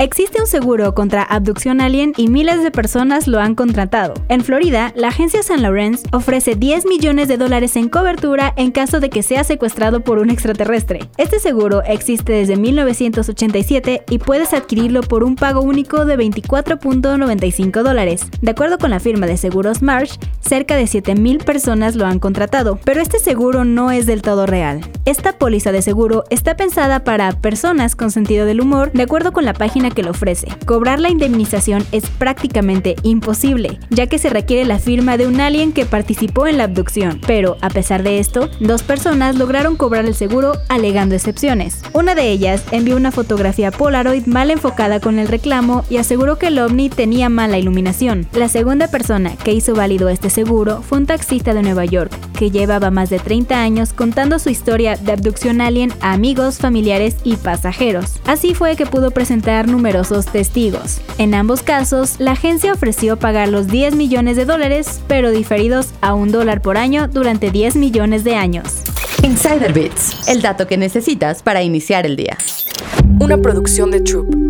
Existe un seguro contra abducción alien y miles de personas lo han contratado. En Florida, la agencia San Lawrence ofrece 10 millones de dólares en cobertura en caso de que sea secuestrado por un extraterrestre. Este seguro existe desde 1987 y puedes adquirirlo por un pago único de 24.95 dólares. De acuerdo con la firma de seguros Marsh, cerca de 7.000 personas lo han contratado, pero este seguro no es del todo real. Esta póliza de seguro está pensada para personas con sentido del humor, de acuerdo con la página que lo ofrece. Cobrar la indemnización es prácticamente imposible, ya que se requiere la firma de un alien que participó en la abducción. Pero, a pesar de esto, dos personas lograron cobrar el seguro alegando excepciones. Una de ellas envió una fotografía Polaroid mal enfocada con el reclamo y aseguró que el ovni tenía mala iluminación. La segunda persona que hizo válido este seguro fue un taxista de Nueva York, que llevaba más de 30 años contando su historia de abducción alien a amigos, familiares y pasajeros. Así fue que pudo presentar numerosos testigos. En ambos casos, la agencia ofreció pagar los 10 millones de dólares, pero diferidos a un dólar por año durante 10 millones de años. Insider Bits, el dato que necesitas para iniciar el día. Una producción de Troop.